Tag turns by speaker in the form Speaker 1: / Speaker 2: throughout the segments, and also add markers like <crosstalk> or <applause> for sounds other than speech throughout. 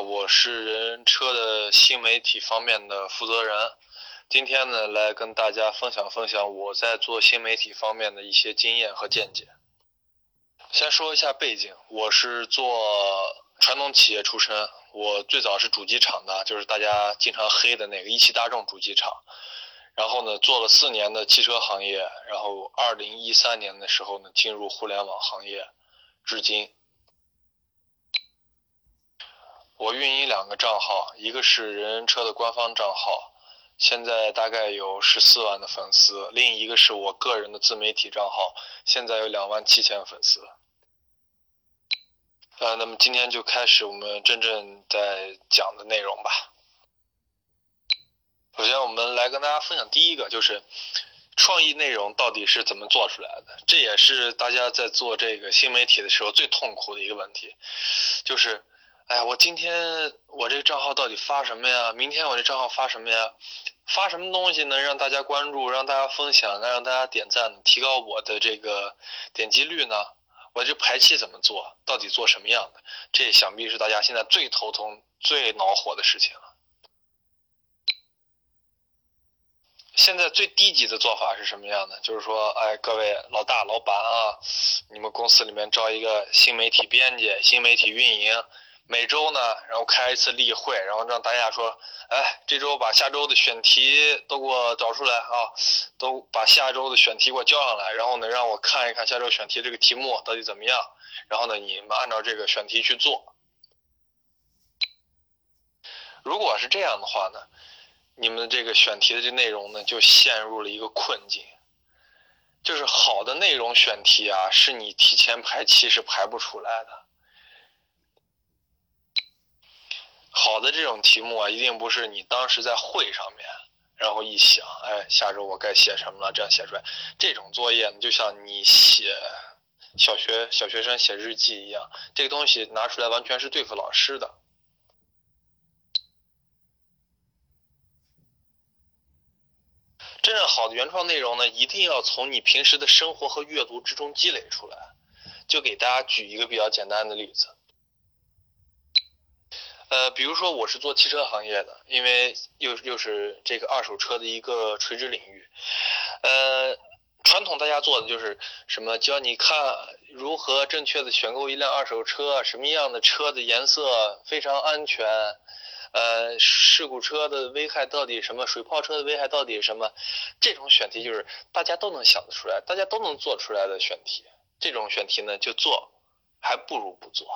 Speaker 1: 我是人车的新媒体方面的负责人，今天呢来跟大家分享分享我在做新媒体方面的一些经验和见解。先说一下背景，我是做传统企业出身，我最早是主机厂的，就是大家经常黑的那个一汽大众主机厂。然后呢，做了四年的汽车行业，然后二零一三年的时候呢，进入互联网行业，至今。我运营两个账号，一个是人人车的官方账号，现在大概有十四万的粉丝；另一个是我个人的自媒体账号，现在有两万七千粉丝。呃，那么今天就开始我们真正在讲的内容吧。首先，我们来跟大家分享第一个，就是创意内容到底是怎么做出来的？这也是大家在做这个新媒体的时候最痛苦的一个问题，就是。哎呀，我今天我这个账号到底发什么呀？明天我这账号发什么呀？发什么东西能让大家关注、让大家分享、能让大家点赞，提高我的这个点击率呢？我这排期怎么做？到底做什么样的？这想必是大家现在最头疼、最恼火的事情了。现在最低级的做法是什么样的？就是说，哎，各位老大、老板啊，你们公司里面招一个新媒体编辑、新媒体运营。每周呢，然后开一次例会，然后让大家说，哎，这周把下周的选题都给我找出来啊，都把下周的选题给我交上来，然后呢，让我看一看下周选题这个题目到底怎么样，然后呢，你们按照这个选题去做。如果是这样的话呢，你们这个选题的这内容呢，就陷入了一个困境，就是好的内容选题啊，是你提前排期是排不出来的。好的这种题目啊，一定不是你当时在会上面，然后一想，哎，下周我该写什么了，这样写出来。这种作业呢，就像你写小学小学生写日记一样，这个东西拿出来完全是对付老师的。真正好的原创内容呢，一定要从你平时的生活和阅读之中积累出来。就给大家举一个比较简单的例子。呃，比如说我是做汽车行业的，因为又又是这个二手车的一个垂直领域。呃，传统大家做的就是什么，教你看如何正确的选购一辆二手车，什么样的车的颜色非常安全，呃，事故车的危害到底什么，水泡车的危害到底什么，这种选题就是大家都能想得出来，大家都能做出来的选题。这种选题呢，就做，还不如不做。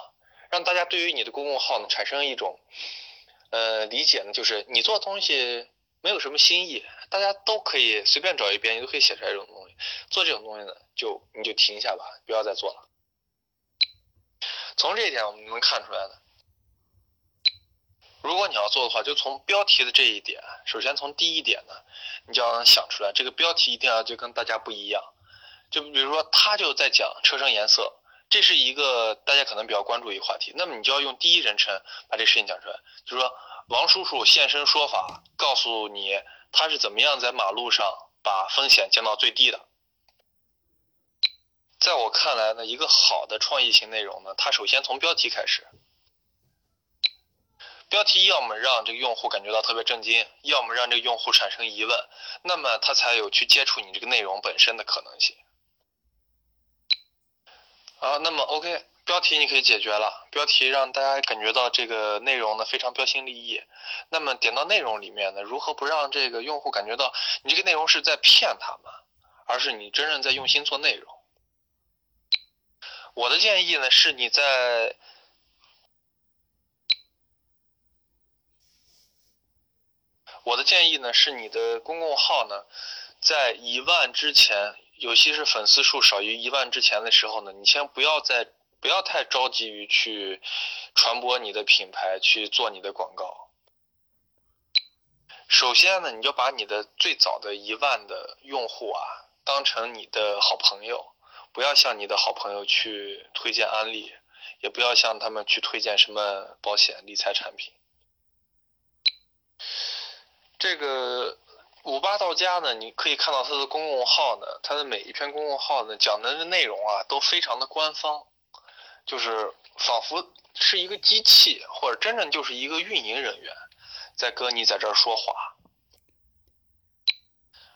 Speaker 1: 让大家对于你的公众号呢产生一种，呃，理解呢，就是你做东西没有什么新意，大家都可以随便找一遍，你都可以写出来这种东西。做这种东西呢，就你就停一下吧，不要再做了。从这一点我们能看出来的，如果你要做的话，就从标题的这一点，首先从第一点呢，你就要想出来，这个标题一定要就跟大家不一样。就比如说，他就在讲车身颜色。这是一个大家可能比较关注一个话题，那么你就要用第一人称把这事情讲出来，就说王叔叔现身说法，告诉你他是怎么样在马路上把风险降到最低的。在我看来呢，一个好的创意型内容呢，它首先从标题开始，标题要么让这个用户感觉到特别震惊，要么让这个用户产生疑问，那么他才有去接触你这个内容本身的可能性。啊，那么 OK，标题你可以解决了，标题让大家感觉到这个内容呢非常标新立异。那么点到内容里面呢，如何不让这个用户感觉到你这个内容是在骗他们，而是你真正在用心做内容？我的建议呢是你在，我的建议呢是你的公共号呢在一万之前。尤其是粉丝数少于一万之前的时候呢，你先不要再不要太着急于去传播你的品牌，去做你的广告。首先呢，你就把你的最早的一万的用户啊，当成你的好朋友，不要向你的好朋友去推荐安利，也不要向他们去推荐什么保险理财产品。这个。五八到家呢，你可以看到他的公共号呢，他的每一篇公共号呢讲的内容啊都非常的官方，就是仿佛是一个机器，或者真正就是一个运营人员，在跟你在这儿说话。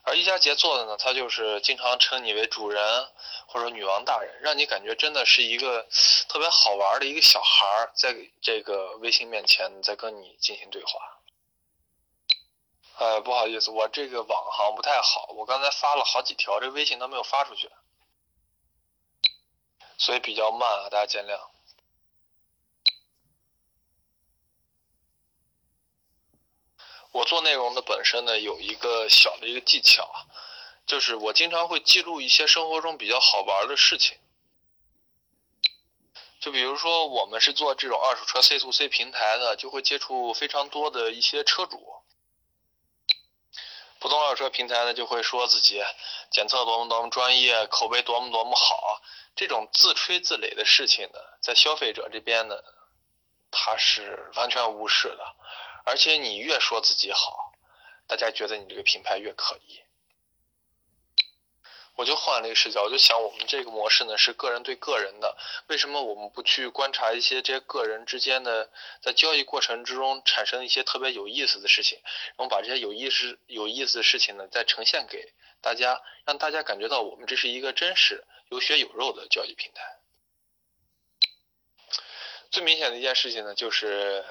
Speaker 1: 而一家杰做的呢，他就是经常称你为主人或者女王大人，让你感觉真的是一个特别好玩的一个小孩儿，在这个微信面前在跟你进行对话。呃，不好意思，我这个网好像不太好，我刚才发了好几条，这微信都没有发出去，所以比较慢啊，大家见谅。我做内容的本身呢，有一个小的一个技巧，就是我经常会记录一些生活中比较好玩的事情。就比如说，我们是做这种二手车 C to C 平台的，就会接触非常多的一些车主。普通二手车平台呢，就会说自己检测多么多么专业，口碑多么多么好。这种自吹自擂的事情呢，在消费者这边呢，他是完全无视的。而且你越说自己好，大家觉得你这个品牌越可疑。我就换了一个视角，我就想我们这个模式呢是个人对个人的，为什么我们不去观察一些这些个人之间的在交易过程之中产生一些特别有意思的事情，然后把这些有意思有意思的事情呢再呈现给大家，让大家感觉到我们这是一个真实有血有肉的交易平台。最明显的一件事情呢，就是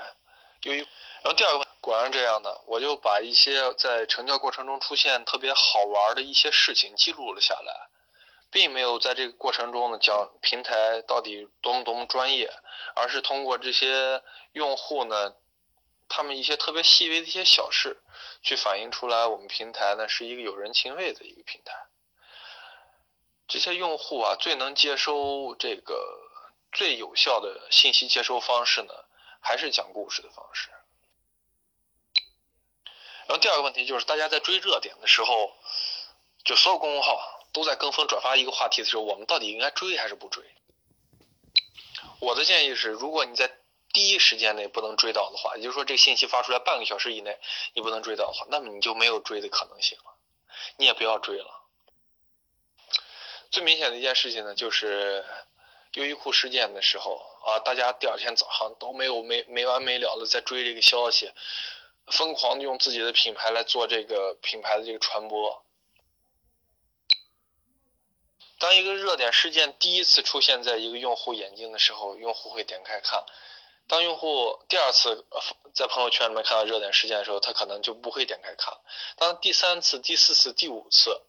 Speaker 1: 由于。然后第二个问，果然这样的，我就把一些在成交过程中出现特别好玩的一些事情记录了下来，并没有在这个过程中呢讲平台到底多么多么专业，而是通过这些用户呢，他们一些特别细微的一些小事，去反映出来我们平台呢是一个有人情味的一个平台。这些用户啊，最能接收这个最有效的信息接收方式呢，还是讲故事的方式。然后第二个问题就是，大家在追热点的时候，就所有公众号都在跟风转发一个话题的时候，我们到底应该追还是不追？我的建议是，如果你在第一时间内不能追到的话，也就是说这个信息发出来半个小时以内你不能追到的话，那么你就没有追的可能性了，你也不要追了。最明显的一件事情呢，就是优衣库事件的时候啊，大家第二天早上都没有没没完没了的在追这个消息。疯狂用自己的品牌来做这个品牌的这个传播。当一个热点事件第一次出现在一个用户眼睛的时候，用户会点开看；当用户第二次在朋友圈里面看到热点事件的时候，他可能就不会点开看；当第三次、第四次、第五次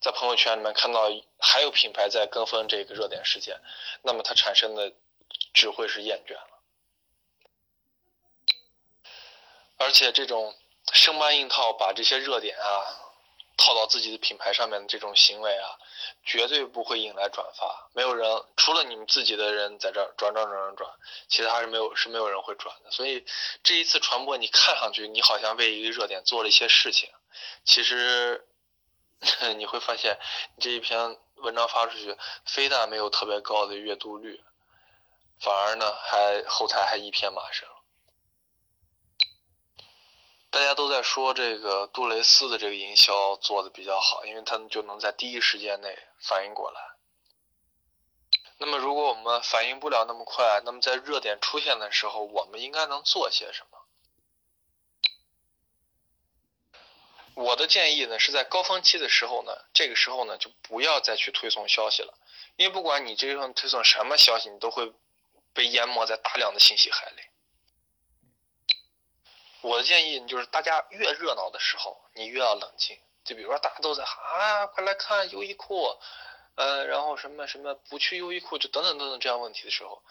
Speaker 1: 在朋友圈里面看到还有品牌在跟风这个热点事件，那么他产生的只会是厌倦了。而且这种生搬硬套把这些热点啊套到自己的品牌上面的这种行为啊，绝对不会引来转发。没有人除了你们自己的人在这儿转转转转转，其他是没有是没有人会转的。所以这一次传播，你看上去你好像为一个热点做了一些事情，其实 <laughs> 你会发现，你这一篇文章发出去，非但没有特别高的阅读率，反而呢还后台还一片骂声。大家都在说这个杜蕾斯的这个营销做的比较好，因为他们就能在第一时间内反应过来。那么，如果我们反应不了那么快，那么在热点出现的时候，我们应该能做些什么？我的建议呢，是在高峰期的时候呢，这个时候呢，就不要再去推送消息了，因为不管你这份推送什么消息，你都会被淹没在大量的信息海里。我的建议就是，大家越热闹的时候，你越要冷静。就比如说，大家都在喊啊，快来看优衣库，呃，然后什么什么不去优衣库，就等等等等这样问题的时候，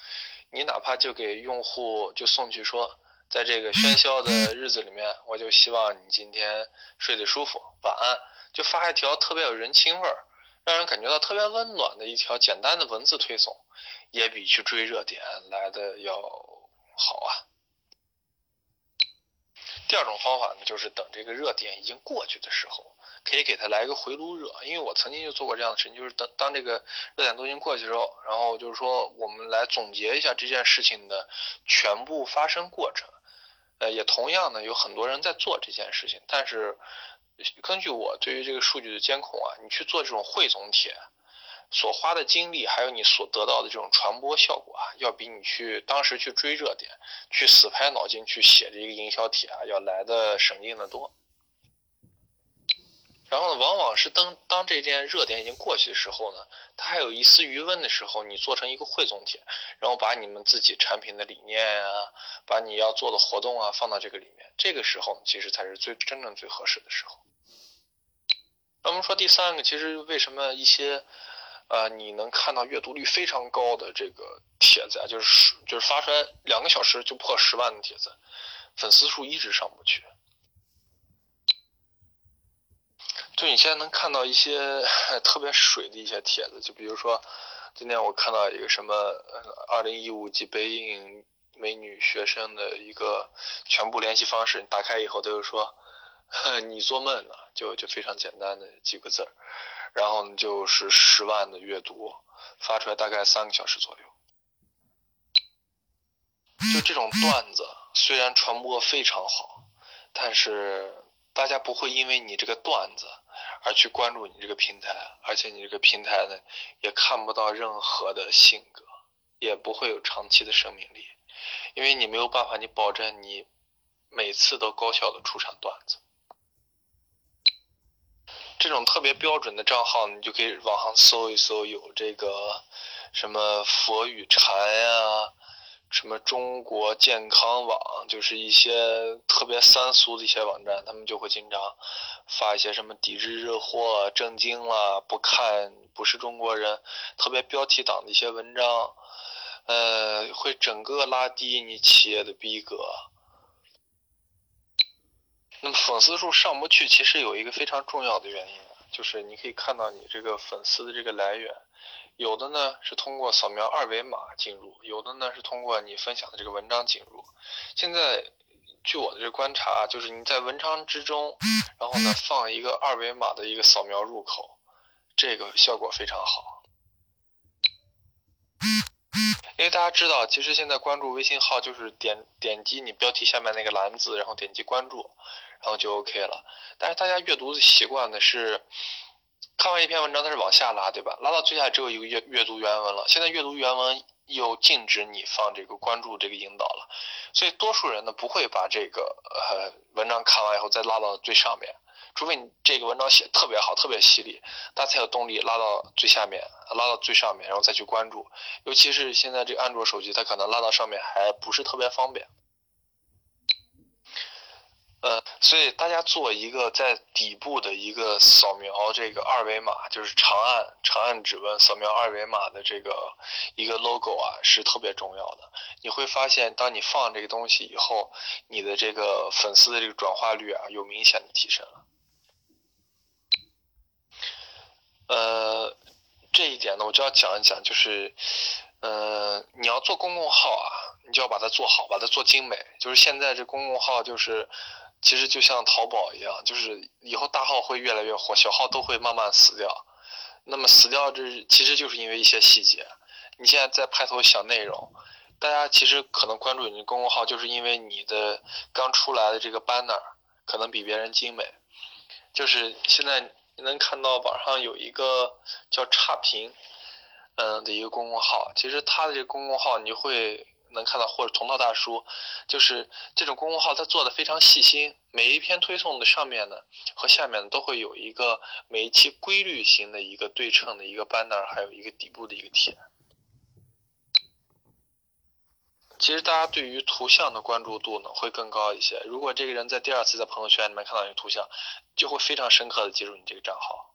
Speaker 1: 你哪怕就给用户就送去说，在这个 <laughs> 喧嚣的日子里面，我就希望你今天睡得舒服，晚安。就发一条特别有人情味儿，让人感觉到特别温暖的一条简单的文字推送，也比去追热点来的要好啊。第二种方法呢，就是等这个热点已经过去的时候，可以给它来一个回炉热。因为我曾经就做过这样的事情，就是等当这个热点都已经过去之后，然后就是说我们来总结一下这件事情的全部发生过程。呃，也同样呢，有很多人在做这件事情，但是根据我对于这个数据的监控啊，你去做这种汇总帖，所花的精力，还有你所得到的这种传播效果啊，要比你去当时去追热点、去死拍脑筋去写这个营销帖啊，要来的省劲的多。然后呢，往往是当当这件热点已经过去的时候呢，它还有一丝余温的时候，你做成一个汇总帖，然后把你们自己产品的理念啊，把你要做的活动啊放到这个里面，这个时候其实才是最真正最合适的时候。那我们说第三个，其实为什么一些，呃，你能看到阅读率非常高的这个帖子啊，就是就是发出来两个小时就破十万的帖子，粉丝数一直上不去。就你现在能看到一些 <laughs> 特别水的一些帖子，就比如说，今天我看到一个什么，二零一五级北影美女学生的一个全部联系方式，你打开以后，他就说，<laughs> 你做梦呢，就就非常简单的几个字儿，然后就是十万的阅读，发出来大概三个小时左右，就这种段子虽然传播非常好，但是大家不会因为你这个段子。而去关注你这个平台，而且你这个平台呢，也看不到任何的性格，也不会有长期的生命力，因为你没有办法，你保证你每次都高效的出产段子。这种特别标准的账号，你就可以网上搜一搜，有这个什么佛语禅呀。什么中国健康网，就是一些特别三俗的一些网站，他们就会经常发一些什么抵制日货、正经啦、不看不是中国人，特别标题党的一些文章，呃，会整个拉低你企业的逼格。那么粉丝数上不去，其实有一个非常重要的原因，就是你可以看到你这个粉丝的这个来源。有的呢是通过扫描二维码进入，有的呢是通过你分享的这个文章进入。现在，据我的这观察，就是你在文章之中，然后呢放一个二维码的一个扫描入口，这个效果非常好。因为大家知道，其实现在关注微信号就是点点击你标题下面那个蓝字，然后点击关注，然后就 OK 了。但是大家阅读的习惯呢是。看完一篇文章，它是往下拉，对吧？拉到最下只有一个阅阅读原文了。现在阅读原文又禁止你放这个关注这个引导了，所以多数人呢不会把这个呃文章看完以后再拉到最上面，除非你这个文章写特别好、特别犀利，大家才有动力拉到最下面、拉到最上面，然后再去关注。尤其是现在这个安卓手机，它可能拉到上面还不是特别方便。呃，所以大家做一个在底部的一个扫描这个二维码，就是长按长按指纹扫描二维码的这个一个 logo 啊，是特别重要的。你会发现，当你放这个东西以后，你的这个粉丝的这个转化率啊，有明显的提升了。呃，这一点呢，我就要讲一讲，就是，呃，你要做公共号啊，你就要把它做好，把它做精美。就是现在这公共号就是。其实就像淘宝一样，就是以后大号会越来越火，小号都会慢慢死掉。那么死掉这其实就是因为一些细节。你现在在拍头想内容，大家其实可能关注你的公众号，就是因为你的刚出来的这个 banner 可能比别人精美。就是现在你能看到网上有一个叫差评，嗯的一个公众号，其实他的这个公众号你会。能看到或者同道大叔，就是这种公众号，他做的非常细心。每一篇推送的上面呢和下面呢都会有一个每一期规律型的一个对称的一个 banner，还有一个底部的一个帖。其实大家对于图像的关注度呢会更高一些。如果这个人在第二次在朋友圈里面看到你的图像，就会非常深刻的记住你这个账号。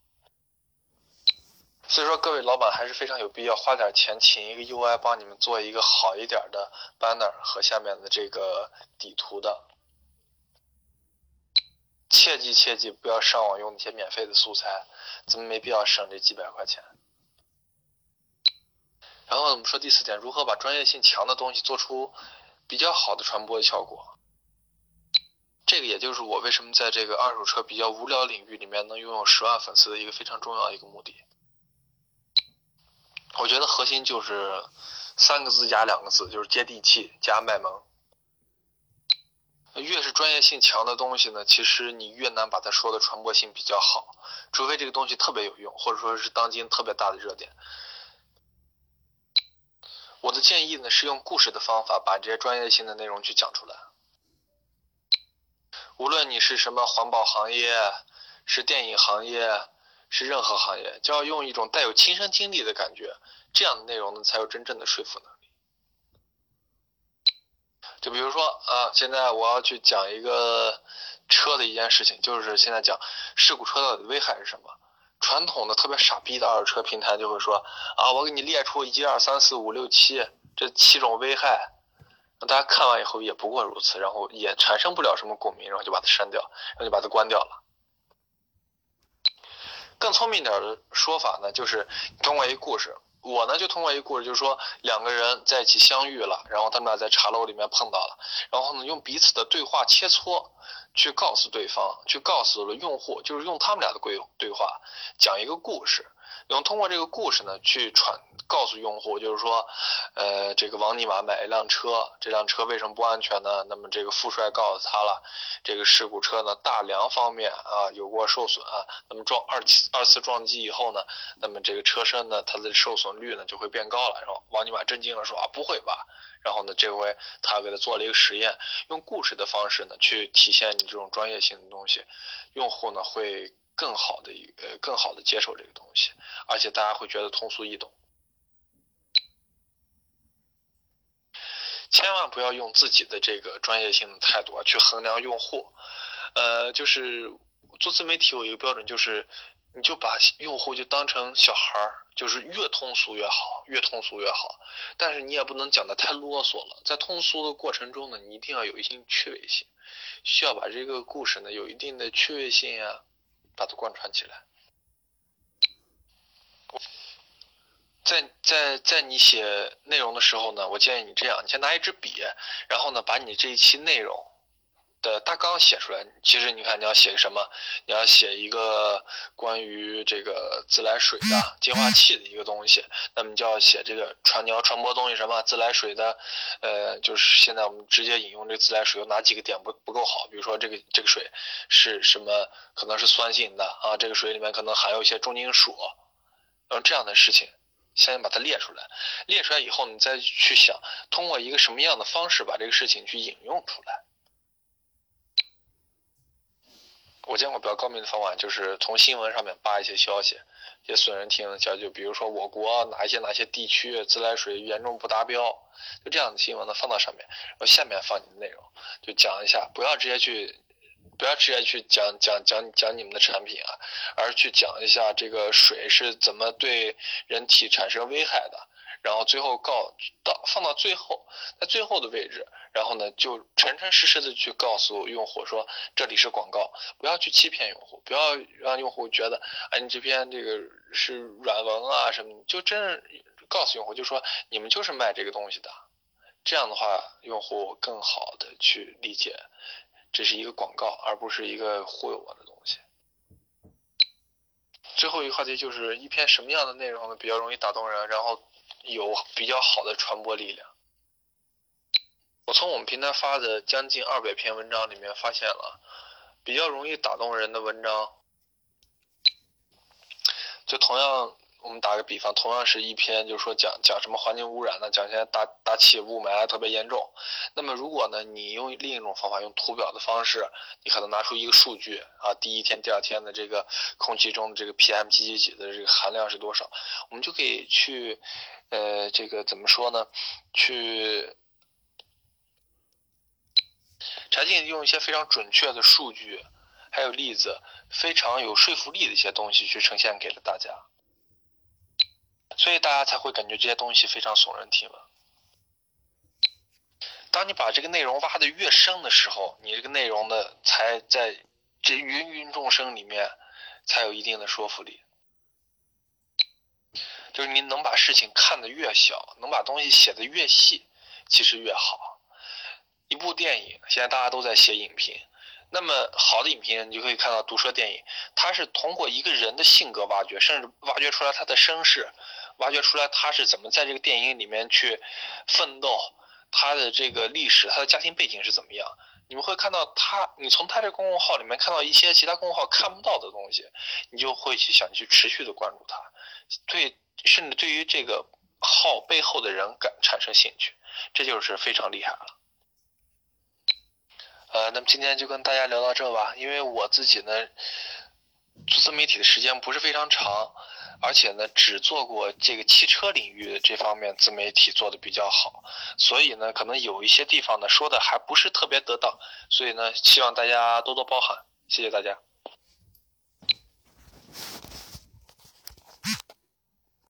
Speaker 1: 所以说，各位老板还是非常有必要花点钱请一个 UI 帮你们做一个好一点的 banner 和下面的这个底图的。切记切记，不要上网用那些免费的素材，咱们没必要省这几百块钱。然后我们说第四点，如何把专业性强的东西做出比较好的传播效果？这个也就是我为什么在这个二手车比较无聊领域里面能拥有十万粉丝的一个非常重要的一个目的。我觉得核心就是三个字加两个字，就是接地气加卖萌。越是专业性强的东西呢，其实你越难把它说的传播性比较好，除非这个东西特别有用，或者说是当今特别大的热点。我的建议呢是用故事的方法把这些专业性的内容去讲出来。无论你是什么环保行业，是电影行业，是任何行业，就要用一种带有亲身经历的感觉，这样的内容呢才有真正的说服能力。就比如说啊，现在我要去讲一个车的一件事情，就是现在讲事故车到底危害是什么。传统的特别傻逼的二手车平台就会说啊，我给你列出一二三四五六七这七种危害。大家看完以后也不过如此，然后也产生不了什么共鸣，然后就把它删掉，然后就把它关掉了。更聪明点的说法呢，就是通过一个故事，我呢就通过一个故事，就是说两个人在一起相遇了，然后他们俩在茶楼里面碰到了，然后呢用彼此的对话切磋，去告诉对方，去告诉了用户，就是用他们俩的对对话讲一个故事。用通过这个故事呢，去传告诉用户，就是说，呃，这个王尼玛买一辆车，这辆车为什么不安全呢？那么这个富帅告诉他了，这个事故车呢，大梁方面啊有过受损啊，那么撞二次二次撞击以后呢，那么这个车身呢，它的受损率呢就会变高了。然后王尼玛震惊了，说啊，不会吧？然后呢，这回他给他做了一个实验，用故事的方式呢，去体现你这种专业性的东西，用户呢会。更好的一呃，更好的接受这个东西，而且大家会觉得通俗易懂。千万不要用自己的这个专业性的态度啊去衡量用户，呃，就是做自媒体有一个标准，就是你就把用户就当成小孩儿，就是越通俗越好，越通俗越好。但是你也不能讲的太啰嗦了，在通俗的过程中呢，你一定要有一定趣味性，需要把这个故事呢有一定的趣味性呀。把它贯穿起来，在在在你写内容的时候呢，我建议你这样：你先拿一支笔，然后呢，把你这一期内容。的大纲写出来，其实你看你要写什么？你要写一个关于这个自来水的净化器的一个东西，那么就要写这个传你要传播东西什么？自来水的，呃，就是现在我们直接引用这自来水有哪几个点不不够好？比如说这个这个水是什么？可能是酸性的啊，这个水里面可能含有一些重金属，嗯，这样的事情，先把它列出来，列出来以后，你再去想通过一个什么样的方式把这个事情去引用出来。我见过比较高明的方法，就是从新闻上面扒一些消息，一些损人听的消息，就比如说我国哪一些哪些地区自来水严重不达标，就这样的新闻呢放到上面，然后下面放你的内容，就讲一下，不要直接去，不要直接去讲讲讲讲你们的产品啊，而去讲一下这个水是怎么对人体产生危害的。然后最后告到放到最后，在最后的位置，然后呢就诚诚实实的去告诉用户说这里是广告，不要去欺骗用户，不要让用户觉得哎你这篇这个是软文啊什么，就真告诉用户就说你们就是卖这个东西的，这样的话用户更好的去理解这是一个广告，而不是一个忽悠我的东西。最后一个话题就是一篇什么样的内容呢比较容易打动人，然后。有比较好的传播力量。从我们平台发的将近二百篇文章里面发现了比较容易打动人的文章。就同样，我们打个比方，同样是一篇，就是说讲讲什么环境污染呢，讲现在大大气雾霾特别严重。那么如果呢，你用另一种方法，用图表的方式，你可能拿出一个数据啊，第一天、第二天的这个空气中的这个 PM 几几几的这个含量是多少，我们就可以去。呃，这个怎么说呢？去柴静用一些非常准确的数据，还有例子，非常有说服力的一些东西去呈现给了大家，所以大家才会感觉这些东西非常耸人听闻。当你把这个内容挖的越深的时候，你这个内容的才在这芸芸众生里面才有一定的说服力。就是你能把事情看得越小，能把东西写得越细，其实越好。一部电影，现在大家都在写影评，那么好的影评，你就可以看到毒舌电影，它是通过一个人的性格挖掘，甚至挖掘出来他的身世，挖掘出来他是怎么在这个电影里面去奋斗，他的这个历史，他的家庭背景是怎么样。你们会看到他，你从他这公众号里面看到一些其他公众号看不到的东西，你就会去想去持续的关注他，对，甚至对于这个号背后的人感产生兴趣，这就是非常厉害了。呃，那么今天就跟大家聊到这吧，因为我自己呢，做自媒体的时间不是非常长，而且呢，只做过这个汽车领域这方面自媒体做的比较好，所以呢，可能有一些地方呢说的还不是特别得当，所以呢，希望大家多多包涵，谢谢大家。